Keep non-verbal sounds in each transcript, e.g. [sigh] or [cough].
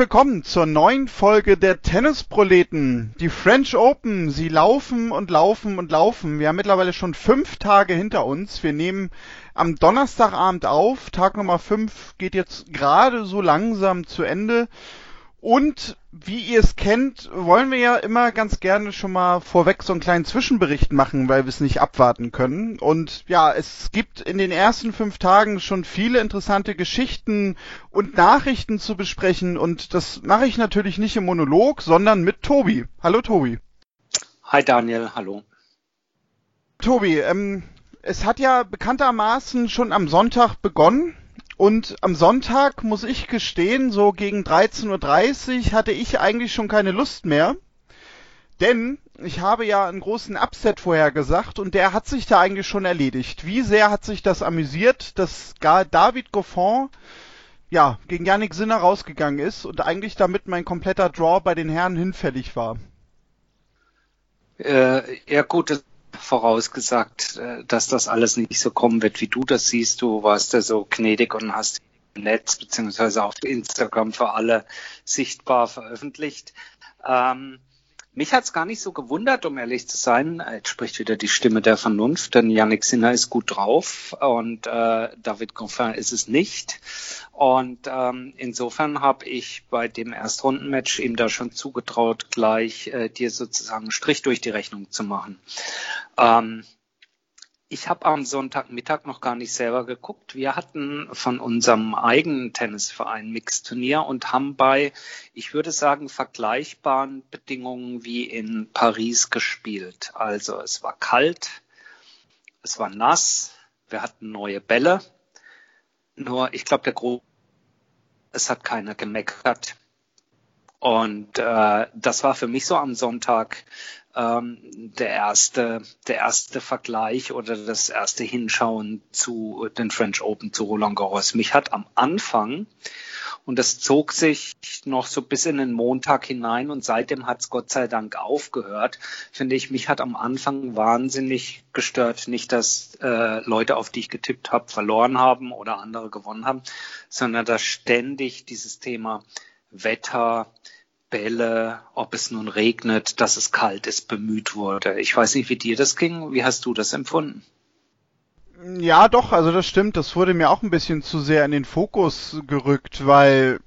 Willkommen zur neuen Folge der Tennisproleten. Die French Open, sie laufen und laufen und laufen. Wir haben mittlerweile schon fünf Tage hinter uns. Wir nehmen am Donnerstagabend auf. Tag Nummer fünf geht jetzt gerade so langsam zu Ende. Und wie ihr es kennt, wollen wir ja immer ganz gerne schon mal vorweg so einen kleinen Zwischenbericht machen, weil wir es nicht abwarten können. Und ja, es gibt in den ersten fünf Tagen schon viele interessante Geschichten und Nachrichten zu besprechen. Und das mache ich natürlich nicht im Monolog, sondern mit Tobi. Hallo Tobi. Hi Daniel, hallo. Tobi, ähm, es hat ja bekanntermaßen schon am Sonntag begonnen und am Sonntag muss ich gestehen, so gegen 13.30 Uhr hatte ich eigentlich schon keine Lust mehr. Denn ich habe ja einen großen Upset vorher gesagt und der hat sich da eigentlich schon erledigt. Wie sehr hat sich das amüsiert, dass David Goffin ja, gegen Yannick Sinner rausgegangen ist und eigentlich damit mein kompletter Draw bei den Herren hinfällig war. Äh, ja gut, vorausgesagt, äh, dass das alles nicht so kommen wird, wie du das siehst. Du warst ja so gnädig und hast im Netz beziehungsweise auf Instagram für alle sichtbar veröffentlicht. Ähm, mich hat's gar nicht so gewundert, um ehrlich zu sein. Jetzt spricht wieder die Stimme der Vernunft, denn Yannick Sinner ist gut drauf und äh, David Goffin ist es nicht. Und ähm, insofern habe ich bei dem Erstrundenmatch ihm da schon zugetraut, gleich äh, dir sozusagen einen Strich durch die Rechnung zu machen. Ähm, ich habe am Sonntagmittag noch gar nicht selber geguckt. Wir hatten von unserem eigenen Tennisverein Mixturnier und haben bei, ich würde sagen, vergleichbaren Bedingungen wie in Paris gespielt. Also es war kalt, es war nass, wir hatten neue Bälle. Nur ich glaube, der Gro es hat keiner gemeckert. Und äh, das war für mich so am Sonntag ähm, der erste, der erste Vergleich oder das erste Hinschauen zu den French Open zu Roland Garros. Mich hat am Anfang und das zog sich noch so bis in den Montag hinein und seitdem hat es Gott sei Dank aufgehört. Finde ich, mich hat am Anfang wahnsinnig gestört, nicht, dass äh, Leute, auf die ich getippt habe, verloren haben oder andere gewonnen haben, sondern dass ständig dieses Thema Wetter, Bälle, ob es nun regnet, dass es kalt ist, bemüht wurde. Ich weiß nicht, wie dir das ging. Wie hast du das empfunden? Ja, doch, also das stimmt. Das wurde mir auch ein bisschen zu sehr in den Fokus gerückt, weil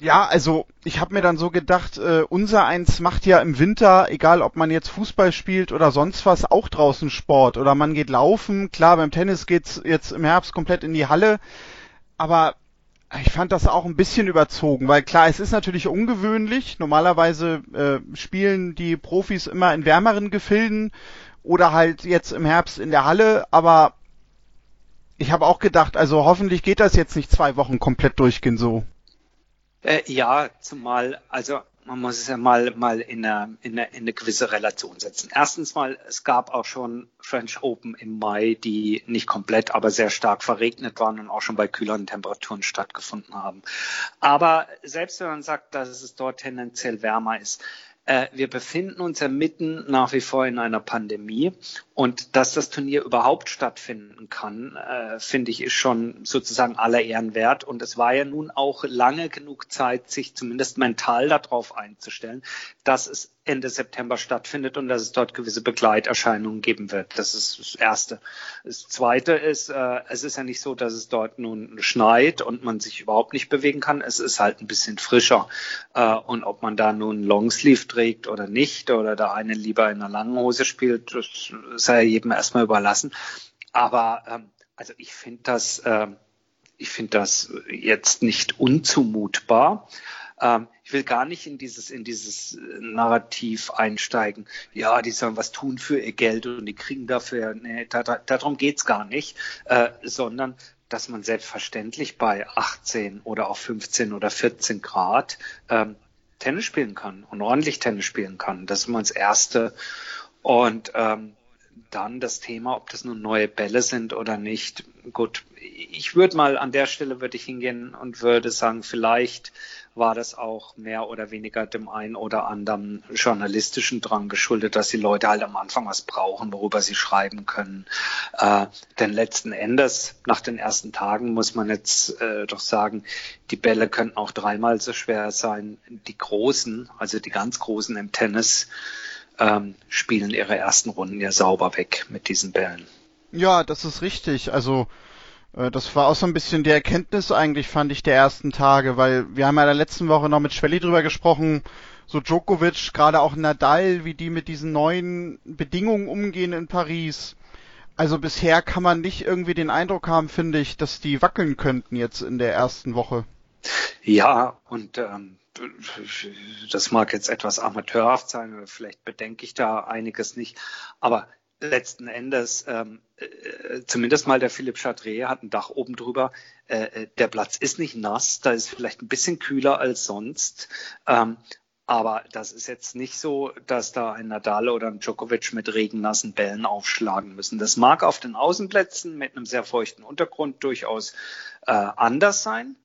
ja, also ich habe mir dann so gedacht, äh, unser eins macht ja im Winter, egal ob man jetzt Fußball spielt oder sonst was, auch draußen Sport oder man geht laufen. Klar, beim Tennis geht's jetzt im Herbst komplett in die Halle, aber ich fand das auch ein bisschen überzogen, weil klar, es ist natürlich ungewöhnlich. Normalerweise äh, spielen die Profis immer in wärmeren Gefilden oder halt jetzt im Herbst in der Halle, aber ich habe auch gedacht, also hoffentlich geht das jetzt nicht zwei Wochen komplett durchgehen so. Äh, ja, zumal, also man muss es ja mal, mal in, eine, in, eine, in eine gewisse Relation setzen. Erstens mal, es gab auch schon French Open im Mai, die nicht komplett, aber sehr stark verregnet waren und auch schon bei kühleren Temperaturen stattgefunden haben. Aber selbst wenn man sagt, dass es dort tendenziell wärmer ist, wir befinden uns ja mitten nach wie vor in einer Pandemie und dass das Turnier überhaupt stattfinden kann, äh, finde ich, ist schon sozusagen aller Ehren wert. Und es war ja nun auch lange genug Zeit, sich zumindest mental darauf einzustellen, dass es Ende September stattfindet und dass es dort gewisse Begleiterscheinungen geben wird. Das ist das Erste. Das Zweite ist, äh, es ist ja nicht so, dass es dort nun schneit und man sich überhaupt nicht bewegen kann. Es ist halt ein bisschen frischer. Äh, und ob man da nun Longsleeve trägt oder nicht oder der eine lieber in einer langen Hose spielt, das sei jedem erstmal überlassen. Aber ähm, also ich finde das, äh, ich das jetzt nicht unzumutbar. Ähm, ich will gar nicht in dieses, in dieses Narrativ einsteigen. Ja, die sollen was tun für ihr Geld und die kriegen dafür, nee, da, da, darum geht's gar nicht, äh, sondern dass man selbstverständlich bei 18 oder auch 15 oder 14 Grad ähm, Tennis spielen kann und ordentlich Tennis spielen kann. Das ist mal das Erste. Und ähm, dann das Thema, ob das nun neue Bälle sind oder nicht. Gut, ich würde mal an der Stelle würde ich hingehen und würde sagen, vielleicht war das auch mehr oder weniger dem einen oder anderen journalistischen Drang geschuldet, dass die Leute halt am Anfang was brauchen, worüber sie schreiben können. Äh, denn letzten Endes, nach den ersten Tagen, muss man jetzt äh, doch sagen, die Bälle könnten auch dreimal so schwer sein. Die Großen, also die ganz Großen im Tennis, ähm, spielen ihre ersten Runden ja sauber weg mit diesen Bällen. Ja, das ist richtig. Also das war auch so ein bisschen die Erkenntnis eigentlich, fand ich, der ersten Tage, weil wir haben ja in der letzten Woche noch mit Schwelli drüber gesprochen, so Djokovic, gerade auch Nadal, wie die mit diesen neuen Bedingungen umgehen in Paris. Also bisher kann man nicht irgendwie den Eindruck haben, finde ich, dass die wackeln könnten jetzt in der ersten Woche. Ja, und ähm, das mag jetzt etwas amateurhaft sein, vielleicht bedenke ich da einiges nicht, aber letzten Endes, ähm, äh, zumindest mal der Philipp Chadré hat ein Dach oben drüber. Äh, äh, der Platz ist nicht nass, da ist vielleicht ein bisschen kühler als sonst. Ähm, aber das ist jetzt nicht so, dass da ein Nadal oder ein Djokovic mit regennassen Bällen aufschlagen müssen. Das mag auf den Außenplätzen mit einem sehr feuchten Untergrund durchaus äh, anders sein.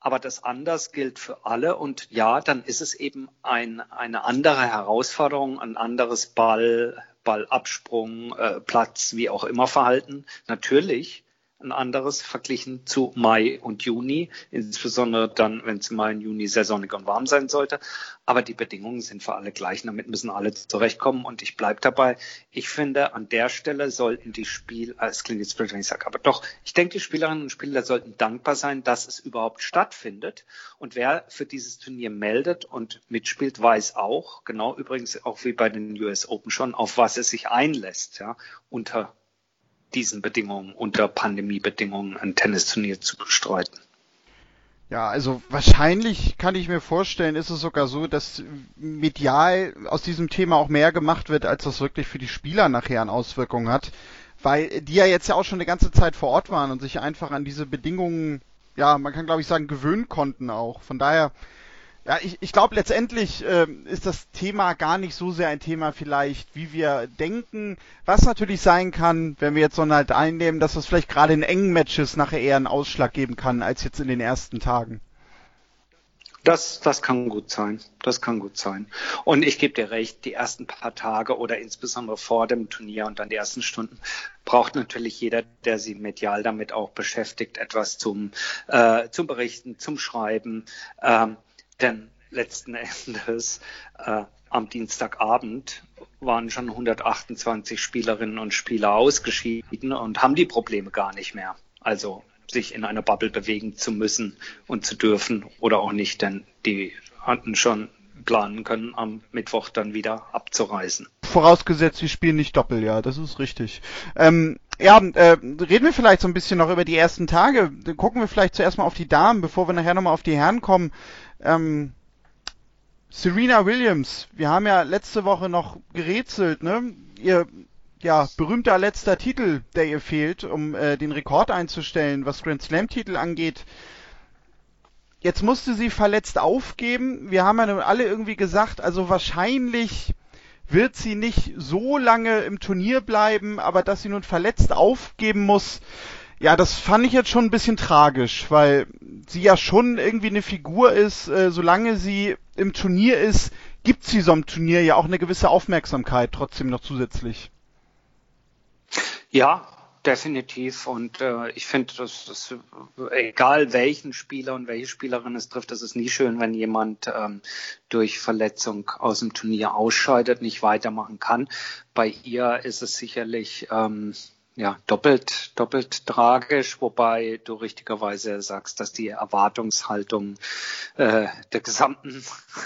Aber das anders gilt für alle. Und ja, dann ist es eben ein, eine andere Herausforderung, ein anderes Ball, Ballabsprung, äh, Platz, wie auch immer Verhalten. Natürlich ein anderes verglichen zu Mai und Juni, insbesondere dann, wenn es Mai und Juni sehr sonnig und warm sein sollte. Aber die Bedingungen sind für alle gleich, damit müssen alle zurechtkommen und ich bleibe dabei. Ich finde, an der Stelle sollten die Spiel, äh, es klingt jetzt blöd, wenn ich sage, aber doch, ich denke, die Spielerinnen und Spieler sollten dankbar sein, dass es überhaupt stattfindet. Und wer für dieses Turnier meldet und mitspielt, weiß auch, genau übrigens auch wie bei den US Open schon, auf was es sich einlässt, ja, unter diesen Bedingungen, unter Pandemiebedingungen ein Tennisturnier zu bestreiten. Ja, also wahrscheinlich kann ich mir vorstellen, ist es sogar so, dass medial aus diesem Thema auch mehr gemacht wird, als das wirklich für die Spieler nachher an Auswirkungen hat, weil die ja jetzt ja auch schon eine ganze Zeit vor Ort waren und sich einfach an diese Bedingungen, ja, man kann glaube ich sagen, gewöhnen konnten auch. Von daher ja, ich, ich glaube, letztendlich äh, ist das Thema gar nicht so sehr ein Thema vielleicht, wie wir denken. Was natürlich sein kann, wenn wir jetzt so halt einnehmen, dass das vielleicht gerade in engen Matches nachher eher einen Ausschlag geben kann, als jetzt in den ersten Tagen. Das, das kann gut sein. Das kann gut sein. Und ich gebe dir recht, die ersten paar Tage oder insbesondere vor dem Turnier und dann die ersten Stunden braucht natürlich jeder, der sie medial damit auch beschäftigt, etwas zum, äh, zum Berichten, zum Schreiben. Ähm, denn letzten Endes äh, am Dienstagabend waren schon 128 Spielerinnen und Spieler ausgeschieden und haben die Probleme gar nicht mehr. Also sich in einer Bubble bewegen zu müssen und zu dürfen oder auch nicht, denn die hatten schon planen können, am Mittwoch dann wieder abzureisen. Vorausgesetzt, sie spielen nicht doppelt, ja, das ist richtig. Ähm, ja, äh, reden wir vielleicht so ein bisschen noch über die ersten Tage. Gucken wir vielleicht zuerst mal auf die Damen, bevor wir nachher nochmal auf die Herren kommen. Ähm, Serena Williams, wir haben ja letzte Woche noch gerätselt, ne? Ihr ja, berühmter letzter Titel, der ihr fehlt, um äh, den Rekord einzustellen, was Grand Slam Titel angeht. Jetzt musste sie verletzt aufgeben. Wir haben ja nun alle irgendwie gesagt, also wahrscheinlich wird sie nicht so lange im Turnier bleiben, aber dass sie nun verletzt aufgeben muss, ja, das fand ich jetzt schon ein bisschen tragisch, weil sie ja schon irgendwie eine Figur ist, äh, solange sie im Turnier ist, gibt sie so einem Turnier ja auch eine gewisse Aufmerksamkeit trotzdem noch zusätzlich. Ja, definitiv. Und äh, ich finde, dass, dass egal welchen Spieler und welche Spielerin es trifft, das ist nie schön, wenn jemand ähm, durch Verletzung aus dem Turnier ausscheidet, nicht weitermachen kann. Bei ihr ist es sicherlich ähm, ja, doppelt, doppelt tragisch, wobei du richtigerweise sagst, dass die Erwartungshaltung äh, der gesamten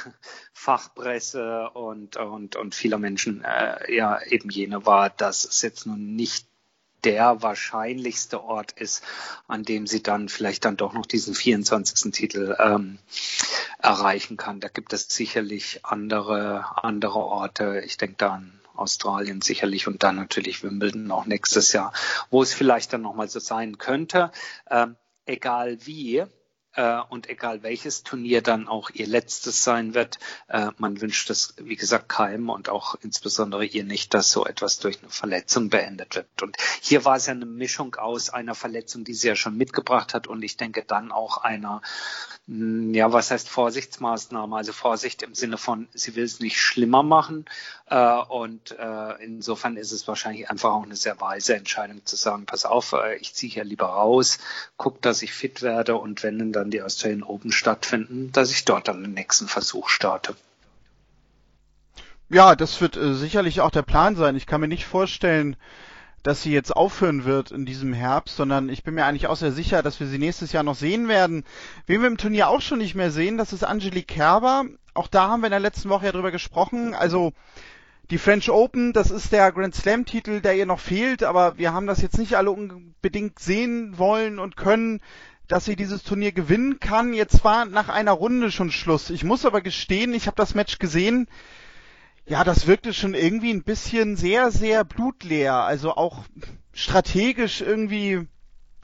[laughs] Fachpresse und, und, und vieler Menschen äh, ja eben jene war, dass es jetzt nun nicht der wahrscheinlichste Ort ist, an dem sie dann vielleicht dann doch noch diesen 24. Titel ähm, erreichen kann. Da gibt es sicherlich andere, andere Orte. Ich denke da an Australien sicherlich und dann natürlich Wimbledon auch nächstes Jahr, wo es vielleicht dann nochmal so sein könnte. Ähm, egal wie, äh, und egal welches Turnier dann auch ihr letztes sein wird, äh, man wünscht es, wie gesagt, keinem und auch insbesondere ihr nicht, dass so etwas durch eine Verletzung beendet wird. Und hier war es ja eine Mischung aus einer Verletzung, die sie ja schon mitgebracht hat und ich denke dann auch einer, mh, ja, was heißt Vorsichtsmaßnahme? Also Vorsicht im Sinne von, sie will es nicht schlimmer machen äh, und äh, insofern ist es wahrscheinlich einfach auch eine sehr weise Entscheidung zu sagen, pass auf, äh, ich ziehe hier lieber raus, guck, dass ich fit werde und wenn dann die Australian Open stattfinden, dass ich dort dann den nächsten Versuch starte. Ja, das wird äh, sicherlich auch der Plan sein. Ich kann mir nicht vorstellen, dass sie jetzt aufhören wird in diesem Herbst, sondern ich bin mir eigentlich auch sehr sicher, dass wir sie nächstes Jahr noch sehen werden. Wen wir im Turnier auch schon nicht mehr sehen, das ist Angelique Kerber. Auch da haben wir in der letzten Woche ja drüber gesprochen. Also die French Open, das ist der Grand Slam Titel, der ihr noch fehlt, aber wir haben das jetzt nicht alle unbedingt sehen wollen und können dass sie dieses Turnier gewinnen kann. Jetzt war nach einer Runde schon Schluss. Ich muss aber gestehen, ich habe das Match gesehen. Ja, das wirkte schon irgendwie ein bisschen sehr, sehr blutleer. Also auch strategisch irgendwie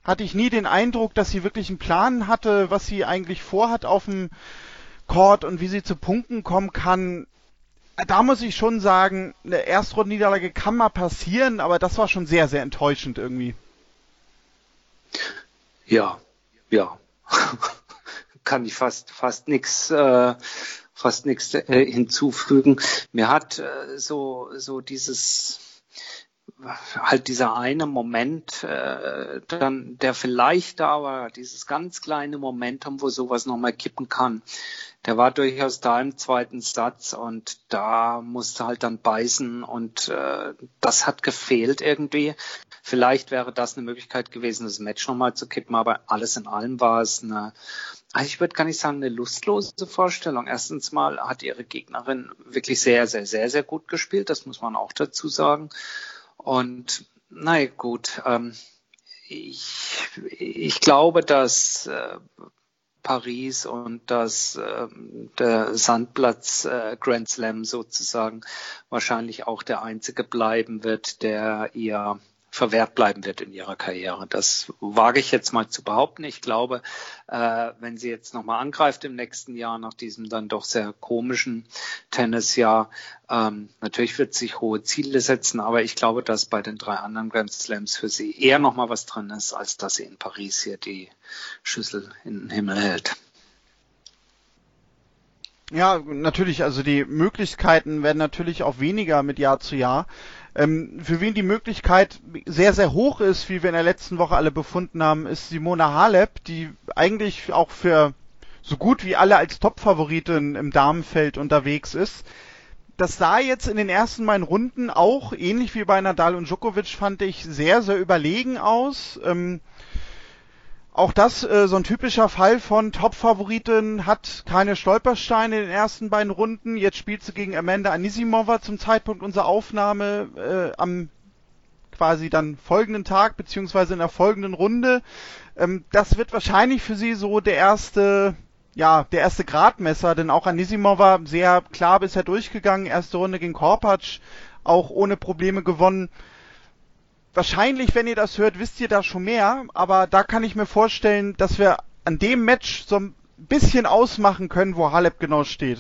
hatte ich nie den Eindruck, dass sie wirklich einen Plan hatte, was sie eigentlich vorhat auf dem Court und wie sie zu Punkten kommen kann. Da muss ich schon sagen, eine Erstrundenniederlage kann mal passieren, aber das war schon sehr, sehr enttäuschend irgendwie. Ja, ja, [laughs] kann ich fast fast nichts äh, fast nichts äh, hinzufügen. Mir hat äh, so so dieses halt dieser eine Moment, äh, dann der vielleicht da war, dieses ganz kleine Momentum, wo sowas nochmal kippen kann, der war durchaus da im zweiten Satz und da musste halt dann beißen und äh, das hat gefehlt irgendwie. Vielleicht wäre das eine Möglichkeit gewesen, das Match nochmal zu kippen, aber alles in allem war es eine, also ich würde gar nicht sagen, eine lustlose Vorstellung. Erstens mal hat ihre Gegnerin wirklich sehr, sehr, sehr, sehr gut gespielt, das muss man auch dazu sagen. Und naja, gut, ähm, ich, ich glaube, dass äh, Paris und dass äh, der Sandplatz äh, Grand Slam sozusagen wahrscheinlich auch der einzige bleiben wird, der ihr verwehrt bleiben wird in ihrer Karriere. Das wage ich jetzt mal zu behaupten. Ich glaube, äh, wenn sie jetzt nochmal angreift im nächsten Jahr nach diesem dann doch sehr komischen Tennisjahr, ähm, natürlich wird sich hohe Ziele setzen, aber ich glaube, dass bei den drei anderen Grand Slams für sie eher nochmal was drin ist, als dass sie in Paris hier die Schüssel in den Himmel hält. Ja, natürlich, also die Möglichkeiten werden natürlich auch weniger mit Jahr zu Jahr. Ähm, für wen die Möglichkeit sehr, sehr hoch ist, wie wir in der letzten Woche alle befunden haben, ist Simona Halep, die eigentlich auch für so gut wie alle als Top-Favoritin im Damenfeld unterwegs ist. Das sah jetzt in den ersten beiden Runden auch, ähnlich wie bei Nadal und Djokovic, fand ich sehr, sehr überlegen aus. Ähm, auch das äh, so ein typischer Fall von Top-Favoritin, hat keine Stolpersteine in den ersten beiden Runden. Jetzt spielt sie gegen Amanda Anisimova zum Zeitpunkt unserer Aufnahme äh, am quasi dann folgenden Tag beziehungsweise in der folgenden Runde. Ähm, das wird wahrscheinlich für sie so der erste, ja, der erste Gradmesser, denn auch Anisimova sehr klar bisher durchgegangen. Erste Runde gegen Korpatsch, auch ohne Probleme gewonnen wahrscheinlich, wenn ihr das hört, wisst ihr da schon mehr, aber da kann ich mir vorstellen, dass wir an dem Match so ein bisschen ausmachen können, wo Halep genau steht.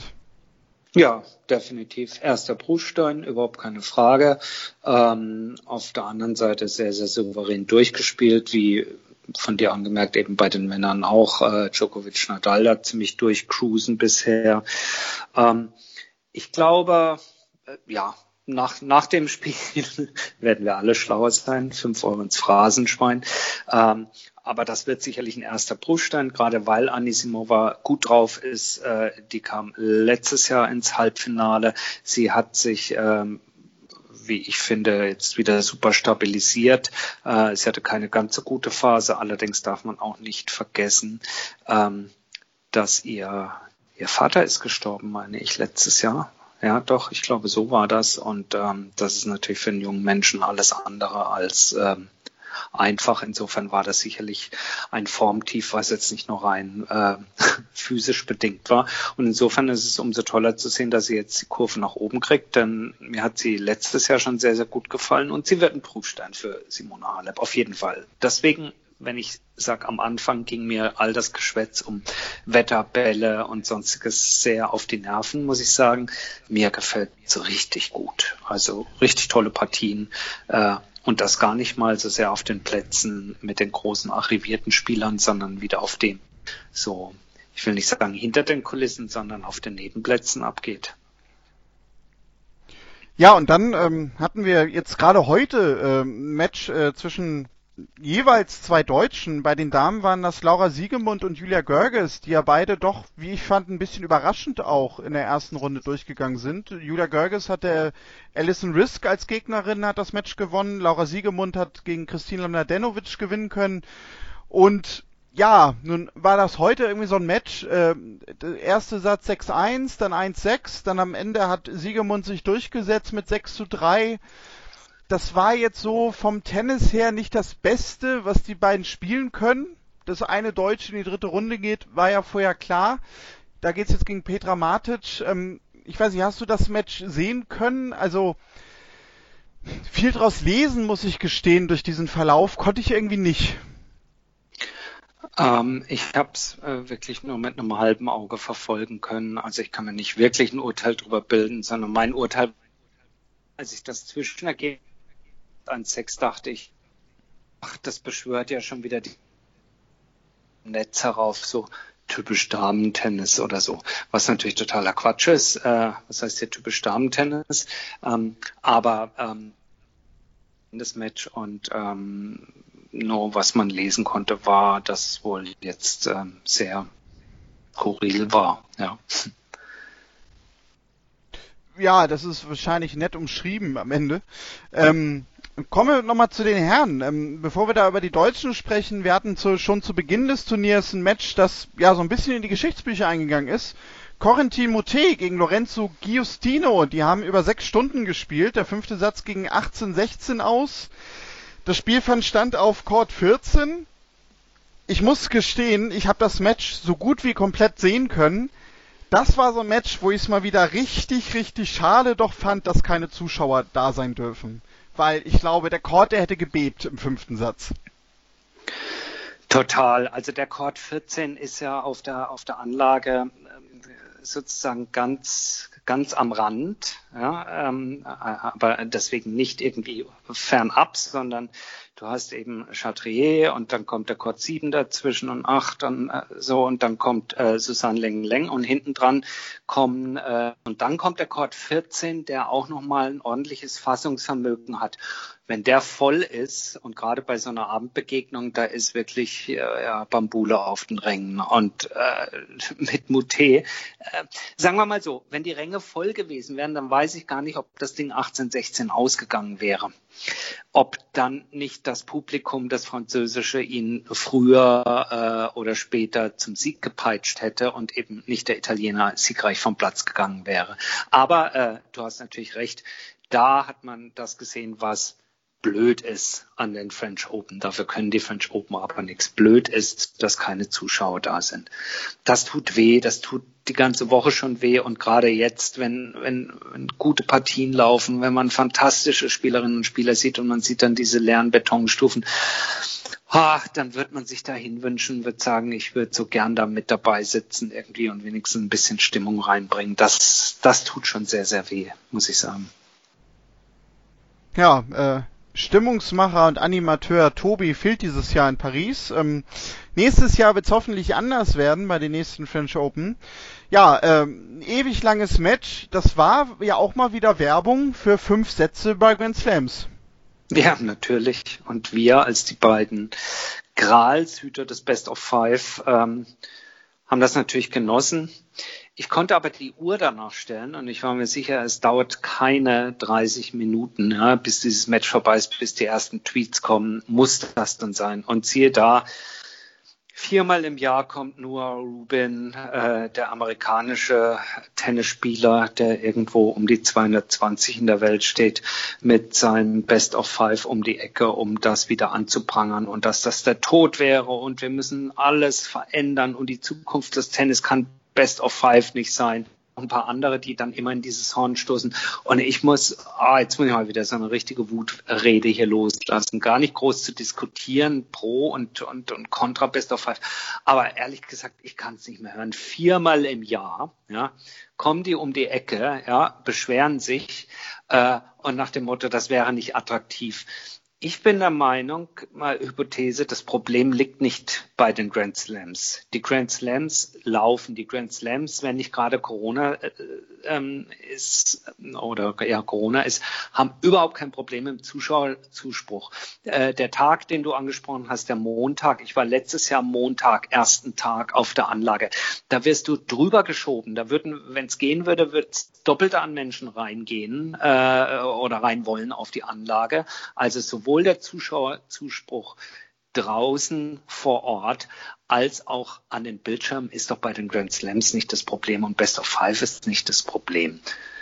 Ja, definitiv. Erster Prüfstein, überhaupt keine Frage. Ähm, auf der anderen Seite sehr, sehr souverän durchgespielt, wie von dir angemerkt, eben bei den Männern auch. Äh, Djokovic Nadal da ziemlich durchcruisen bisher. Ähm, ich glaube, äh, ja, nach, nach dem Spiel [laughs] werden wir alle schlauer sein. Fünf Euro ins Phrasenschwein. Ähm, aber das wird sicherlich ein erster Prüfstein, gerade weil Anisimova gut drauf ist. Äh, die kam letztes Jahr ins Halbfinale. Sie hat sich ähm, wie ich finde, jetzt wieder super stabilisiert. Äh, sie hatte keine ganz so gute Phase. Allerdings darf man auch nicht vergessen, ähm, dass ihr, ihr Vater ist gestorben, meine ich, letztes Jahr. Ja, doch, ich glaube, so war das. Und ähm, das ist natürlich für einen jungen Menschen alles andere als ähm, einfach. Insofern war das sicherlich ein Formtief, was jetzt nicht nur rein äh, [laughs] physisch bedingt war. Und insofern ist es umso toller zu sehen, dass sie jetzt die Kurve nach oben kriegt, denn mir hat sie letztes Jahr schon sehr, sehr gut gefallen und sie wird ein Prüfstein für Simona Halep, auf jeden Fall. Deswegen wenn ich sage, am Anfang ging mir all das Geschwätz um Wetterbälle und sonstiges sehr auf die Nerven, muss ich sagen. Mir gefällt es richtig gut. Also richtig tolle Partien. Äh, und das gar nicht mal so sehr auf den Plätzen mit den großen arrivierten Spielern, sondern wieder auf dem so, ich will nicht sagen hinter den Kulissen, sondern auf den Nebenplätzen abgeht. Ja, und dann ähm, hatten wir jetzt gerade heute ein Match äh, zwischen jeweils zwei Deutschen. Bei den Damen waren das Laura Siegemund und Julia Görges, die ja beide doch, wie ich fand, ein bisschen überraschend auch in der ersten Runde durchgegangen sind. Julia Görges hatte Alison Risk als Gegnerin, hat das Match gewonnen. Laura Siegemund hat gegen Kristina Mladenovic gewinnen können. Und ja, nun war das heute irgendwie so ein Match. Äh, der erste Satz 6-1, dann 1-6, dann am Ende hat Siegemund sich durchgesetzt mit 6 zu 3 das war jetzt so vom Tennis her nicht das Beste, was die beiden spielen können. Dass eine Deutsche in die dritte Runde geht, war ja vorher klar. Da geht's jetzt gegen Petra Matic. Ähm, ich weiß nicht, hast du das Match sehen können? Also viel draus lesen, muss ich gestehen, durch diesen Verlauf konnte ich irgendwie nicht. Ähm, ich habe es äh, wirklich nur mit einem halben Auge verfolgen können. Also ich kann mir nicht wirklich ein Urteil darüber bilden, sondern mein Urteil, als ich das Zwischenergebnis an Sex dachte ich, ach, das beschwört ja schon wieder die Netz herauf, so typisch Damentennis oder so, was natürlich totaler Quatsch ist. Äh, was heißt hier typisch Damentennis? Ähm, aber ähm, das Match und ähm, nur was man lesen konnte, war, dass wohl jetzt ähm, sehr skurril war. Ja. Ja, das ist wahrscheinlich nett umschrieben am Ende. Ähm, Kommen wir nochmal zu den Herren. Ähm, bevor wir da über die Deutschen sprechen, wir hatten zu, schon zu Beginn des Turniers ein Match, das ja so ein bisschen in die Geschichtsbücher eingegangen ist. Corentin Moutet gegen Lorenzo Giustino, die haben über sechs Stunden gespielt. Der fünfte Satz ging 18-16 aus. Das Spiel fand stand auf Court 14. Ich muss gestehen, ich habe das Match so gut wie komplett sehen können. Das war so ein Match, wo ich es mal wieder richtig, richtig schade doch fand, dass keine Zuschauer da sein dürfen weil ich glaube, der Chord, der hätte gebebt im fünften Satz. Total. Also der Chord 14 ist ja auf der, auf der Anlage ähm, sozusagen ganz, ganz am Rand, ja, ähm, aber deswegen nicht irgendwie fernab, sondern du hast eben Chatrier und dann kommt der Chord 7 dazwischen und 8 und äh, so und dann kommt äh, Susanne Leng Leng und hinten dran kommen äh, und dann kommt der Chord 14, der auch nochmal ein ordentliches Fassungsvermögen hat wenn der voll ist und gerade bei so einer Abendbegegnung, da ist wirklich äh, ja, Bambule auf den Rängen und äh, [laughs] mit Moutet. Äh, sagen wir mal so, wenn die Ränge voll gewesen wären, dann weiß ich gar nicht, ob das Ding 1816 ausgegangen wäre. Ob dann nicht das Publikum, das Französische, ihn früher äh, oder später zum Sieg gepeitscht hätte und eben nicht der Italiener siegreich vom Platz gegangen wäre. Aber äh, du hast natürlich recht, da hat man das gesehen, was blöd ist an den French Open. Dafür können die French Open aber nichts. Blöd ist, dass keine Zuschauer da sind. Das tut weh, das tut die ganze Woche schon weh und gerade jetzt, wenn, wenn, wenn gute Partien laufen, wenn man fantastische Spielerinnen und Spieler sieht und man sieht dann diese leeren Betonstufen, ha, dann wird man sich dahin wünschen, wird sagen, ich würde so gern da mit dabei sitzen irgendwie und wenigstens ein bisschen Stimmung reinbringen. Das, das tut schon sehr, sehr weh, muss ich sagen. Ja, äh, Stimmungsmacher und Animateur Tobi fehlt dieses Jahr in Paris. Ähm, nächstes Jahr wird es hoffentlich anders werden bei den nächsten French Open. Ja, ähm, ewig langes Match. Das war ja auch mal wieder Werbung für fünf Sätze bei Grand Slams. Ja, natürlich. Und wir als die beiden Gralshüter des Best of Five ähm, haben das natürlich genossen. Ich konnte aber die Uhr danach stellen und ich war mir sicher, es dauert keine 30 Minuten, ja, bis dieses Match vorbei ist, bis die ersten Tweets kommen, muss das dann sein. Und siehe da, viermal im Jahr kommt Noah Rubin, äh, der amerikanische Tennisspieler, der irgendwo um die 220 in der Welt steht, mit seinem Best of Five um die Ecke, um das wieder anzuprangern und dass das der Tod wäre und wir müssen alles verändern und die Zukunft des Tennis kann Best of Five nicht sein. ein paar andere, die dann immer in dieses Horn stoßen. Und ich muss, ah, jetzt muss ich mal wieder so eine richtige Wutrede hier loslassen. Gar nicht groß zu diskutieren, pro und, und, und contra Best of Five. Aber ehrlich gesagt, ich kann es nicht mehr hören. Viermal im Jahr, ja, kommen die um die Ecke, ja, beschweren sich, äh, und nach dem Motto, das wäre nicht attraktiv. Ich bin der Meinung, mal Hypothese, das Problem liegt nicht bei den Grand Slams. Die Grand Slams laufen, die Grand Slams, wenn nicht gerade Corona äh, ähm, ist oder ja Corona ist, haben überhaupt kein Problem im Zuschauerzuspruch. Äh, der Tag, den du angesprochen hast, der Montag, ich war letztes Jahr Montag, ersten Tag auf der Anlage. Da wirst du drüber geschoben. Da würden, wenn es gehen würde, wird doppelte an Menschen reingehen äh, oder rein wollen auf die Anlage. Also sowohl der Zuschauerzuspruch draußen vor Ort als auch an den Bildschirmen ist doch bei den Grand Slams nicht das Problem und Best of Five ist nicht das Problem,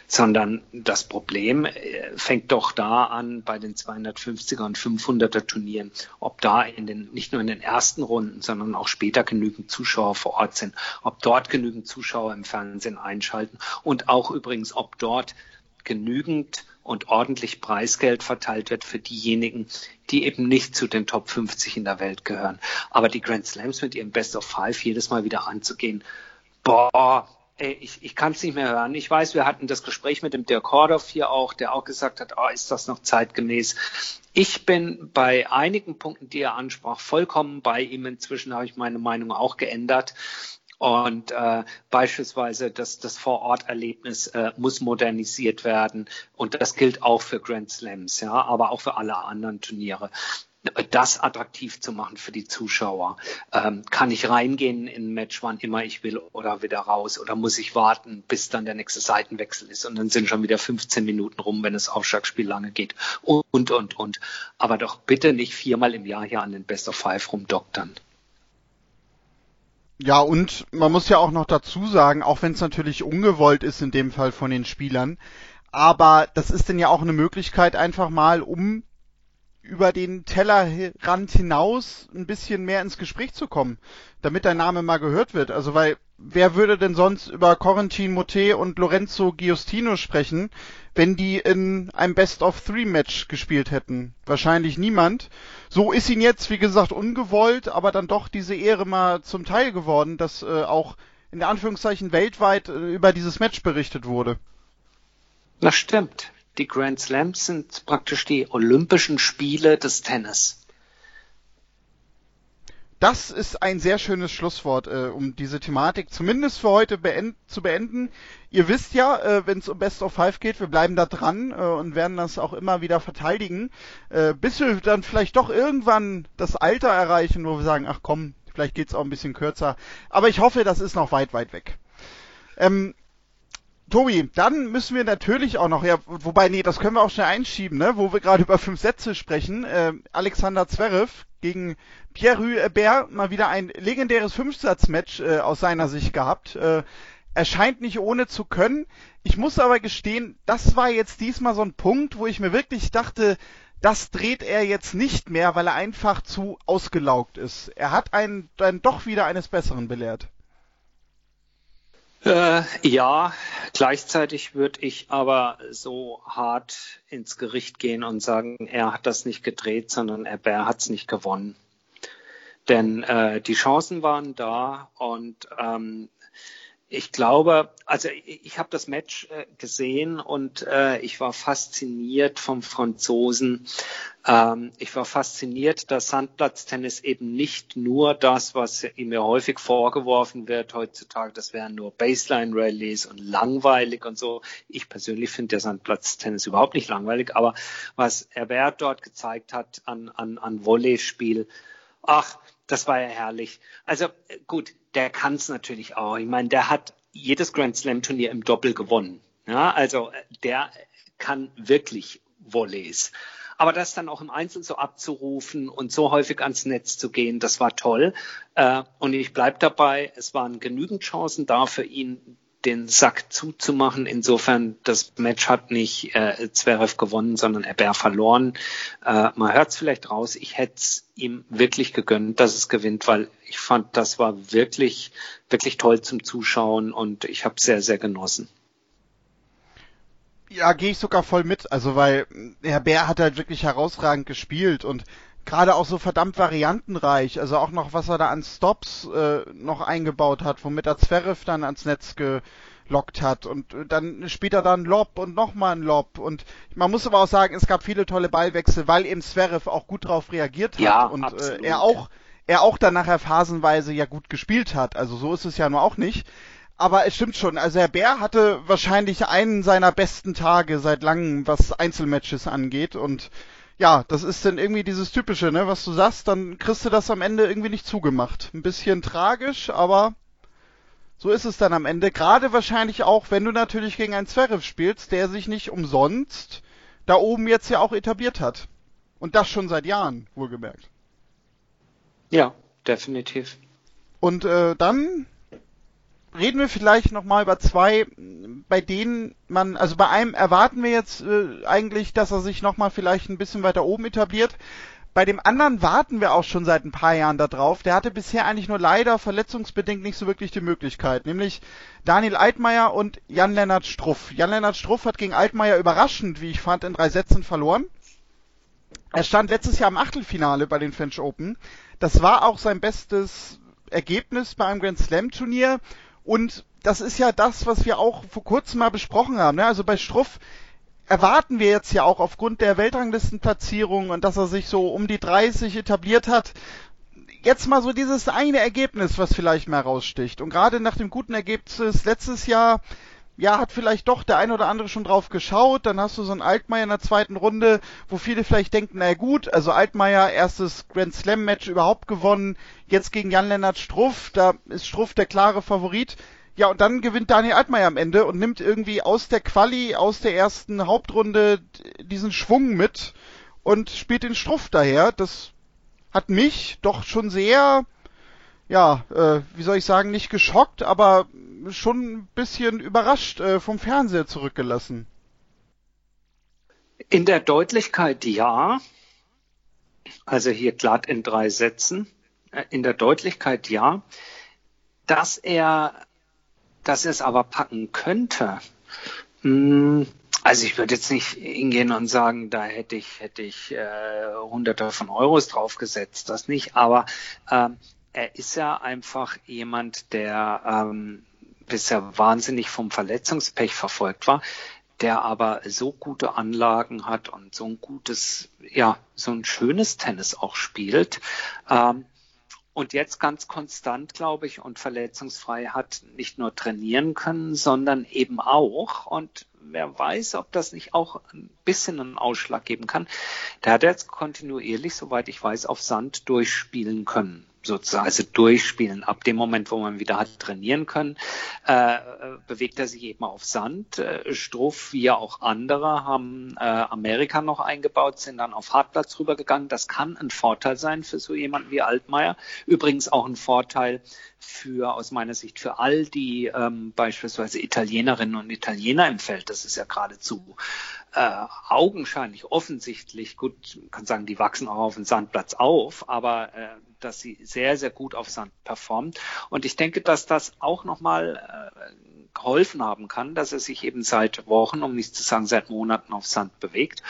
sondern das Problem äh, fängt doch da an bei den 250er und 500er Turnieren, ob da in den, nicht nur in den ersten Runden, sondern auch später genügend Zuschauer vor Ort sind, ob dort genügend Zuschauer im Fernsehen einschalten und auch übrigens, ob dort genügend und ordentlich Preisgeld verteilt wird für diejenigen, die eben nicht zu den Top 50 in der Welt gehören. Aber die Grand Slams mit ihrem Best of Five jedes Mal wieder anzugehen, boah, ey, ich, ich kann es nicht mehr hören. Ich weiß, wir hatten das Gespräch mit dem Dirk Hordorf hier auch, der auch gesagt hat, oh, ist das noch zeitgemäß? Ich bin bei einigen Punkten, die er ansprach, vollkommen bei ihm. Inzwischen habe ich meine Meinung auch geändert. Und äh, beispielsweise das, das Vororterlebnis äh, muss modernisiert werden. Und das gilt auch für Grand Slams, ja, aber auch für alle anderen Turniere das attraktiv zu machen für die Zuschauer. Ähm, kann ich reingehen in ein Match, wann immer ich will oder wieder raus oder muss ich warten, bis dann der nächste Seitenwechsel ist und dann sind schon wieder 15 Minuten rum, wenn das Aufschlagspiel lange geht und, und, und. Aber doch bitte nicht viermal im Jahr hier an den Best of Five rumdoktern. Ja, und man muss ja auch noch dazu sagen, auch wenn es natürlich ungewollt ist in dem Fall von den Spielern, aber das ist denn ja auch eine Möglichkeit einfach mal, um über den Tellerrand hinaus ein bisschen mehr ins Gespräch zu kommen, damit dein Name mal gehört wird. Also weil wer würde denn sonst über Corentin Motet und Lorenzo Giustino sprechen, wenn die in einem Best of Three Match gespielt hätten? Wahrscheinlich niemand. So ist ihnen jetzt, wie gesagt, ungewollt, aber dann doch diese Ehre mal zum Teil geworden, dass äh, auch in Anführungszeichen weltweit äh, über dieses Match berichtet wurde. Das stimmt. Die Grand Slams sind praktisch die Olympischen Spiele des Tennis. Das ist ein sehr schönes Schlusswort, äh, um diese Thematik zumindest für heute beend zu beenden. Ihr wisst ja, äh, wenn es um Best of Five geht, wir bleiben da dran äh, und werden das auch immer wieder verteidigen, äh, bis wir dann vielleicht doch irgendwann das Alter erreichen, wo wir sagen, ach komm, vielleicht geht's auch ein bisschen kürzer. Aber ich hoffe, das ist noch weit, weit weg. Ähm, Tobi, dann müssen wir natürlich auch noch, ja, wobei, nee, das können wir auch schnell einschieben, ne, wo wir gerade [laughs] über fünf Sätze sprechen. Äh, Alexander Zverev gegen Pierre Hubert, mal wieder ein legendäres Fünfsatz-Match äh, aus seiner Sicht gehabt. Äh, er scheint nicht ohne zu können. Ich muss aber gestehen, das war jetzt diesmal so ein Punkt, wo ich mir wirklich dachte, das dreht er jetzt nicht mehr, weil er einfach zu ausgelaugt ist. Er hat einen dann doch wieder eines Besseren belehrt. Äh, ja, gleichzeitig würde ich aber so hart ins Gericht gehen und sagen, er hat das nicht gedreht, sondern er, hat es nicht gewonnen. Denn äh, die Chancen waren da und ähm, ich glaube, also ich, ich habe das Match äh, gesehen und äh, ich war fasziniert vom Franzosen. Ähm, ich war fasziniert, dass Sandplatztennis eben nicht nur das, was ihm ja häufig vorgeworfen wird heutzutage, das wären nur Baseline-Rallies und langweilig und so. Ich persönlich finde der Sandplatztennis überhaupt nicht langweilig, aber was Herbert dort gezeigt hat an, an, an Volleyspiel, ach, das war ja herrlich. Also gut, der kann es natürlich auch. Ich meine, der hat jedes Grand Slam Turnier im Doppel gewonnen. Ja, also der kann wirklich Volleys. Aber das dann auch im Einzel so abzurufen und so häufig ans Netz zu gehen, das war toll. Äh, und ich bleib dabei, es waren genügend Chancen da für ihn, den Sack zuzumachen. Insofern, das Match hat nicht äh, Zverev gewonnen, sondern Herbert verloren. Äh, man hört es vielleicht raus, ich hätte es ihm wirklich gegönnt, dass es gewinnt, weil ich fand, das war wirklich, wirklich toll zum Zuschauen und ich habe sehr, sehr genossen. Ja, gehe ich sogar voll mit. Also weil Herr Bär hat halt wirklich herausragend gespielt und gerade auch so verdammt variantenreich. Also auch noch, was er da an Stops äh, noch eingebaut hat, womit er Zverev dann ans Netz gelockt hat. Und dann später dann Lob und nochmal ein Lob. Und man muss aber auch sagen, es gab viele tolle Ballwechsel, weil eben Zverev auch gut drauf reagiert hat. Ja, und absolut. Äh, er auch er auch dann nachher phasenweise ja gut gespielt hat. Also so ist es ja nur auch nicht. Aber es stimmt schon, also Herr Bär hatte wahrscheinlich einen seiner besten Tage seit langem, was Einzelmatches angeht. Und ja, das ist dann irgendwie dieses Typische, ne, was du sagst, dann kriegst du das am Ende irgendwie nicht zugemacht. Ein bisschen tragisch, aber so ist es dann am Ende. Gerade wahrscheinlich auch, wenn du natürlich gegen einen Zverev spielst, der sich nicht umsonst da oben jetzt ja auch etabliert hat. Und das schon seit Jahren, wohlgemerkt. Ja, definitiv. Und äh, dann reden wir vielleicht nochmal über zwei, bei denen man, also bei einem erwarten wir jetzt äh, eigentlich, dass er sich nochmal vielleicht ein bisschen weiter oben etabliert. Bei dem anderen warten wir auch schon seit ein paar Jahren darauf. Der hatte bisher eigentlich nur leider verletzungsbedingt nicht so wirklich die Möglichkeit, nämlich Daniel Altmaier und Jan-Lennart Struff. Jan-Lennart Struff hat gegen Altmaier überraschend, wie ich fand, in drei Sätzen verloren. Er stand letztes Jahr im Achtelfinale bei den French Open. Das war auch sein bestes Ergebnis bei einem Grand Slam Turnier und das ist ja das, was wir auch vor kurzem mal besprochen haben. Ne? Also bei Struff erwarten wir jetzt ja auch aufgrund der Weltranglistenplatzierung und dass er sich so um die 30 etabliert hat, jetzt mal so dieses eine Ergebnis, was vielleicht mehr raussticht. Und gerade nach dem guten Ergebnis letztes Jahr, ja, hat vielleicht doch der ein oder andere schon drauf geschaut. Dann hast du so einen Altmaier in der zweiten Runde, wo viele vielleicht denken, na gut, also Altmaier erstes Grand Slam Match überhaupt gewonnen, jetzt gegen Jan-Lennart Struff, da ist Struff der klare Favorit. Ja, und dann gewinnt Daniel Altmaier am Ende und nimmt irgendwie aus der Quali, aus der ersten Hauptrunde diesen Schwung mit und spielt den Struff daher. Das hat mich doch schon sehr, ja, äh, wie soll ich sagen, nicht geschockt, aber schon ein bisschen überrascht äh, vom Fernseher zurückgelassen. In der Deutlichkeit ja. Also hier glatt in drei Sätzen. Äh, in der Deutlichkeit ja. Dass er, dass er es aber packen könnte. Hm, also ich würde jetzt nicht hingehen und sagen, da hätte ich, hätte ich äh, hunderte von Euros draufgesetzt, das nicht, aber ähm, er ist ja einfach jemand, der ähm, bisher wahnsinnig vom Verletzungspech verfolgt war, der aber so gute Anlagen hat und so ein gutes, ja, so ein schönes Tennis auch spielt. Ähm, und jetzt ganz konstant, glaube ich, und verletzungsfrei hat nicht nur trainieren können, sondern eben auch, und wer weiß, ob das nicht auch ein bisschen einen Ausschlag geben kann, der hat jetzt kontinuierlich, soweit ich weiß, auf Sand durchspielen können sozusagen, also durchspielen. Ab dem Moment, wo man wieder hat trainieren können, äh, bewegt er sich eben auf Sand. Äh, Struff, wie ja auch andere, haben äh, Amerika noch eingebaut, sind dann auf Hartplatz rübergegangen. Das kann ein Vorteil sein für so jemanden wie Altmaier. Übrigens auch ein Vorteil für, aus meiner Sicht, für all die ähm, beispielsweise Italienerinnen und Italiener im Feld. Das ist ja geradezu äh, augenscheinlich offensichtlich, gut, man kann sagen, die wachsen auch auf dem Sandplatz auf, aber äh, dass sie sehr, sehr gut auf Sand performt. Und ich denke, dass das auch nochmal äh, geholfen haben kann, dass er sich eben seit Wochen, um nicht zu sagen seit Monaten auf Sand bewegt.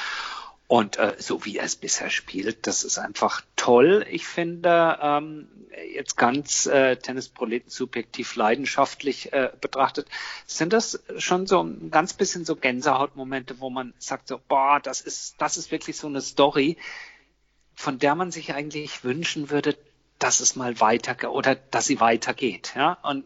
Und äh, so wie er es bisher spielt, das ist einfach toll. Ich finde, ähm, jetzt ganz äh, Tennisproleten subjektiv leidenschaftlich äh, betrachtet, sind das schon so ein ganz bisschen so Gänsehautmomente, wo man sagt so, boah, das ist, das ist wirklich so eine Story, von der man sich eigentlich wünschen würde, dass es mal weiter oder dass sie weitergeht. Ja? Und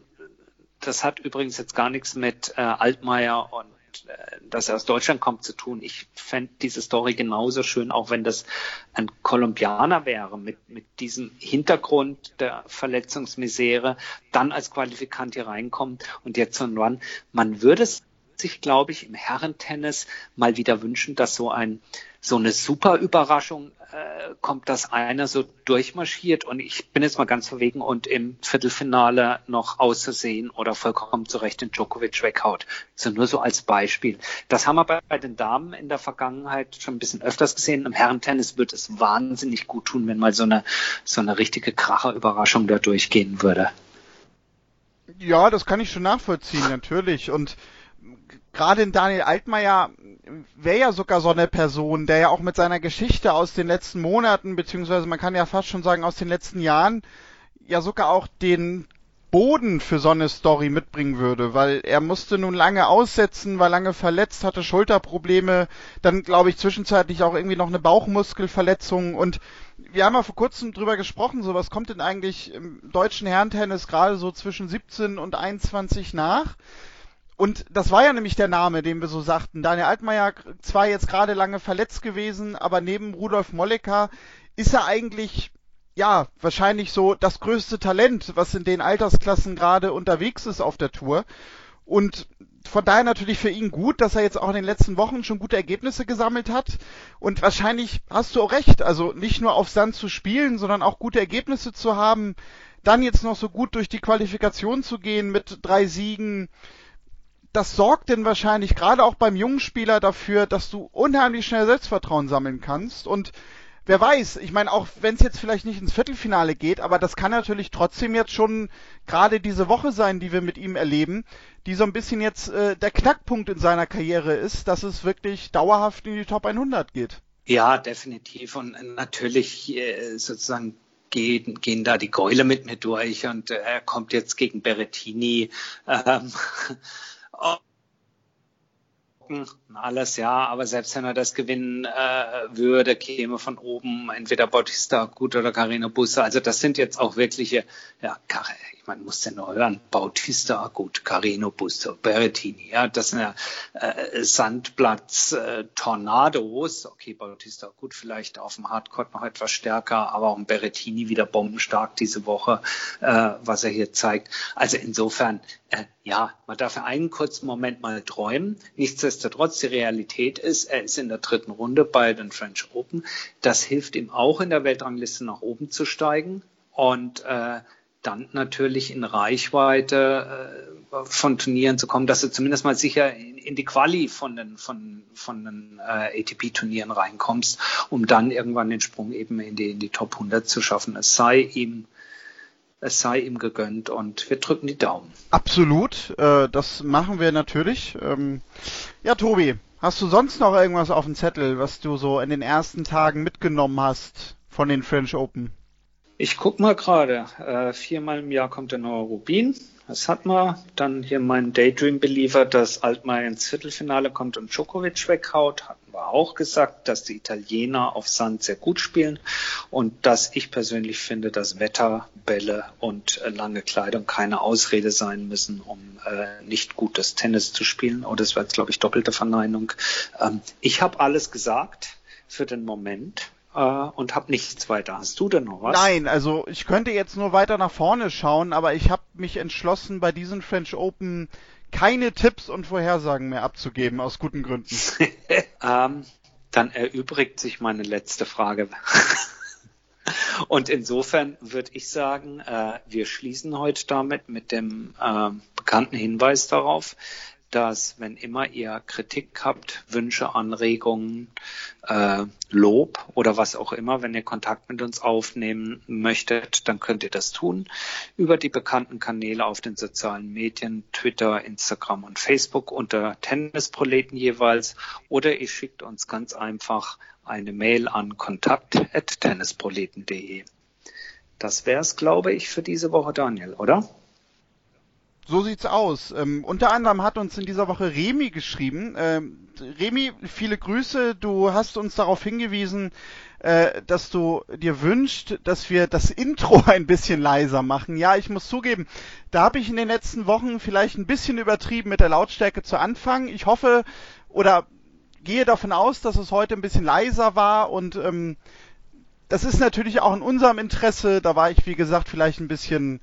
das hat übrigens jetzt gar nichts mit äh, Altmaier und äh, dass er aus Deutschland kommt, zu tun. Ich fände diese Story genauso schön, auch wenn das ein Kolumbianer wäre, mit, mit diesem Hintergrund der Verletzungsmisere, dann als Qualifikant hier reinkommt und jetzt so ein Run. Man würde es sich, glaube ich, im Herrentennis mal wieder wünschen, dass so ein so eine super Überraschung äh, kommt, dass einer so durchmarschiert und ich bin jetzt mal ganz verwegen und im Viertelfinale noch auszusehen oder vollkommen zurecht den Djokovic weghaut. So nur so als Beispiel. Das haben wir bei, bei den Damen in der Vergangenheit schon ein bisschen öfters gesehen. Im Herrentennis wird es wahnsinnig gut tun, wenn mal so eine so eine richtige Kracherüberraschung da durchgehen würde. Ja, das kann ich schon nachvollziehen, natürlich. Und gerade in Daniel Altmaier wäre ja sogar so eine Person, der ja auch mit seiner Geschichte aus den letzten Monaten, beziehungsweise man kann ja fast schon sagen aus den letzten Jahren, ja sogar auch den Boden für so eine Story mitbringen würde, weil er musste nun lange aussetzen, war lange verletzt, hatte Schulterprobleme, dann glaube ich zwischenzeitlich auch irgendwie noch eine Bauchmuskelverletzung und wir haben ja vor kurzem drüber gesprochen, so was kommt denn eigentlich im deutschen Herrentennis gerade so zwischen 17 und 21 nach? Und das war ja nämlich der Name, den wir so sagten. Daniel Altmaier zwar jetzt gerade lange verletzt gewesen, aber neben Rudolf Mollecker ist er eigentlich ja, wahrscheinlich so das größte Talent, was in den Altersklassen gerade unterwegs ist auf der Tour. Und von daher natürlich für ihn gut, dass er jetzt auch in den letzten Wochen schon gute Ergebnisse gesammelt hat. Und wahrscheinlich hast du auch recht, also nicht nur auf Sand zu spielen, sondern auch gute Ergebnisse zu haben, dann jetzt noch so gut durch die Qualifikation zu gehen mit drei Siegen. Das sorgt denn wahrscheinlich gerade auch beim jungen Spieler dafür, dass du unheimlich schnell Selbstvertrauen sammeln kannst und wer weiß, ich meine, auch wenn es jetzt vielleicht nicht ins Viertelfinale geht, aber das kann natürlich trotzdem jetzt schon gerade diese Woche sein, die wir mit ihm erleben, die so ein bisschen jetzt äh, der Knackpunkt in seiner Karriere ist, dass es wirklich dauerhaft in die Top 100 geht. Ja, definitiv. Und natürlich äh, sozusagen gehen, gehen da die Gäule mit mir durch und äh, er kommt jetzt gegen Berettini. Ähm, Oh. Mm. Alles, ja, aber selbst wenn er das gewinnen äh, würde, käme von oben entweder Bautista gut oder Carino Busse. Also das sind jetzt auch wirkliche, ja, man muss ja nur hören, Bautista gut, Carino Busse, Berrettini, ja, das sind ja äh, Sandplatz äh. Okay, Bautista gut, vielleicht auf dem Hardcourt noch etwas stärker, aber auch ein Berrettini wieder bombenstark diese Woche, äh, was er hier zeigt. Also insofern, äh, ja, man darf für einen kurzen Moment mal träumen. Nichtsdestotrotz, die Realität ist, er ist in der dritten Runde bei den French Open. Das hilft ihm auch in der Weltrangliste nach oben zu steigen. Und äh, dann natürlich in Reichweite äh, von Turnieren zu kommen, dass du zumindest mal sicher in, in die Quali von den, von, von den äh, ATP-Turnieren reinkommst, um dann irgendwann den Sprung eben in die, in die Top 100 zu schaffen. Es sei ihm es sei ihm gegönnt und wir drücken die Daumen. Absolut, äh, das machen wir natürlich. Ähm, ja, Tobi, hast du sonst noch irgendwas auf dem Zettel, was du so in den ersten Tagen mitgenommen hast von den French Open? Ich guck mal gerade. Äh, viermal im Jahr kommt der neue Rubin. Das hat man. Dann hier mein Daydream Believer, dass Altmaier ins Viertelfinale kommt und Djokovic weghaut. Hatten wir auch gesagt, dass die Italiener auf Sand sehr gut spielen und dass ich persönlich finde, dass Wetter, Bälle und äh, lange Kleidung keine Ausrede sein müssen, um äh, nicht gutes Tennis zu spielen. Oh, das war jetzt, glaube ich, doppelte Verneinung. Ähm, ich habe alles gesagt für den Moment äh, und habe nichts weiter. Hast du denn noch was? Nein, also ich könnte jetzt nur weiter nach vorne schauen, aber ich habe mich entschlossen, bei diesen French Open keine Tipps und Vorhersagen mehr abzugeben, aus guten Gründen. [laughs] ähm, dann erübrigt sich meine letzte Frage. [laughs] Und insofern würde ich sagen, äh, wir schließen heute damit mit dem äh, bekannten Hinweis darauf, dass wenn immer ihr Kritik habt, Wünsche, Anregungen, äh, Lob oder was auch immer, wenn ihr Kontakt mit uns aufnehmen möchtet, dann könnt ihr das tun über die bekannten Kanäle auf den sozialen Medien, Twitter, Instagram und Facebook unter Tennisproleten jeweils oder ihr schickt uns ganz einfach eine Mail an kontakt@tennisproleten.de. Das wäre es, glaube ich, für diese Woche, Daniel, oder? So sieht's aus. Ähm, unter anderem hat uns in dieser Woche Remi geschrieben. Ähm, Remi, viele Grüße. Du hast uns darauf hingewiesen, äh, dass du dir wünscht, dass wir das Intro [laughs] ein bisschen leiser machen. Ja, ich muss zugeben, da habe ich in den letzten Wochen vielleicht ein bisschen übertrieben mit der Lautstärke zu Anfang. Ich hoffe oder gehe davon aus, dass es heute ein bisschen leiser war und ähm, das ist natürlich auch in unserem Interesse. Da war ich, wie gesagt, vielleicht ein bisschen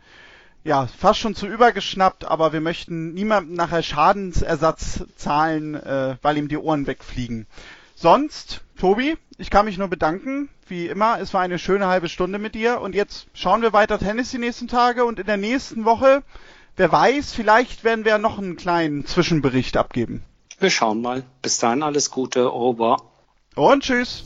ja, fast schon zu übergeschnappt, aber wir möchten niemandem nachher Schadensersatz zahlen, äh, weil ihm die Ohren wegfliegen. Sonst, Tobi, ich kann mich nur bedanken. Wie immer, es war eine schöne halbe Stunde mit dir. Und jetzt schauen wir weiter Tennis die nächsten Tage und in der nächsten Woche, wer weiß, vielleicht werden wir noch einen kleinen Zwischenbericht abgeben. Wir schauen mal. Bis dahin alles Gute, Ober. Und tschüss.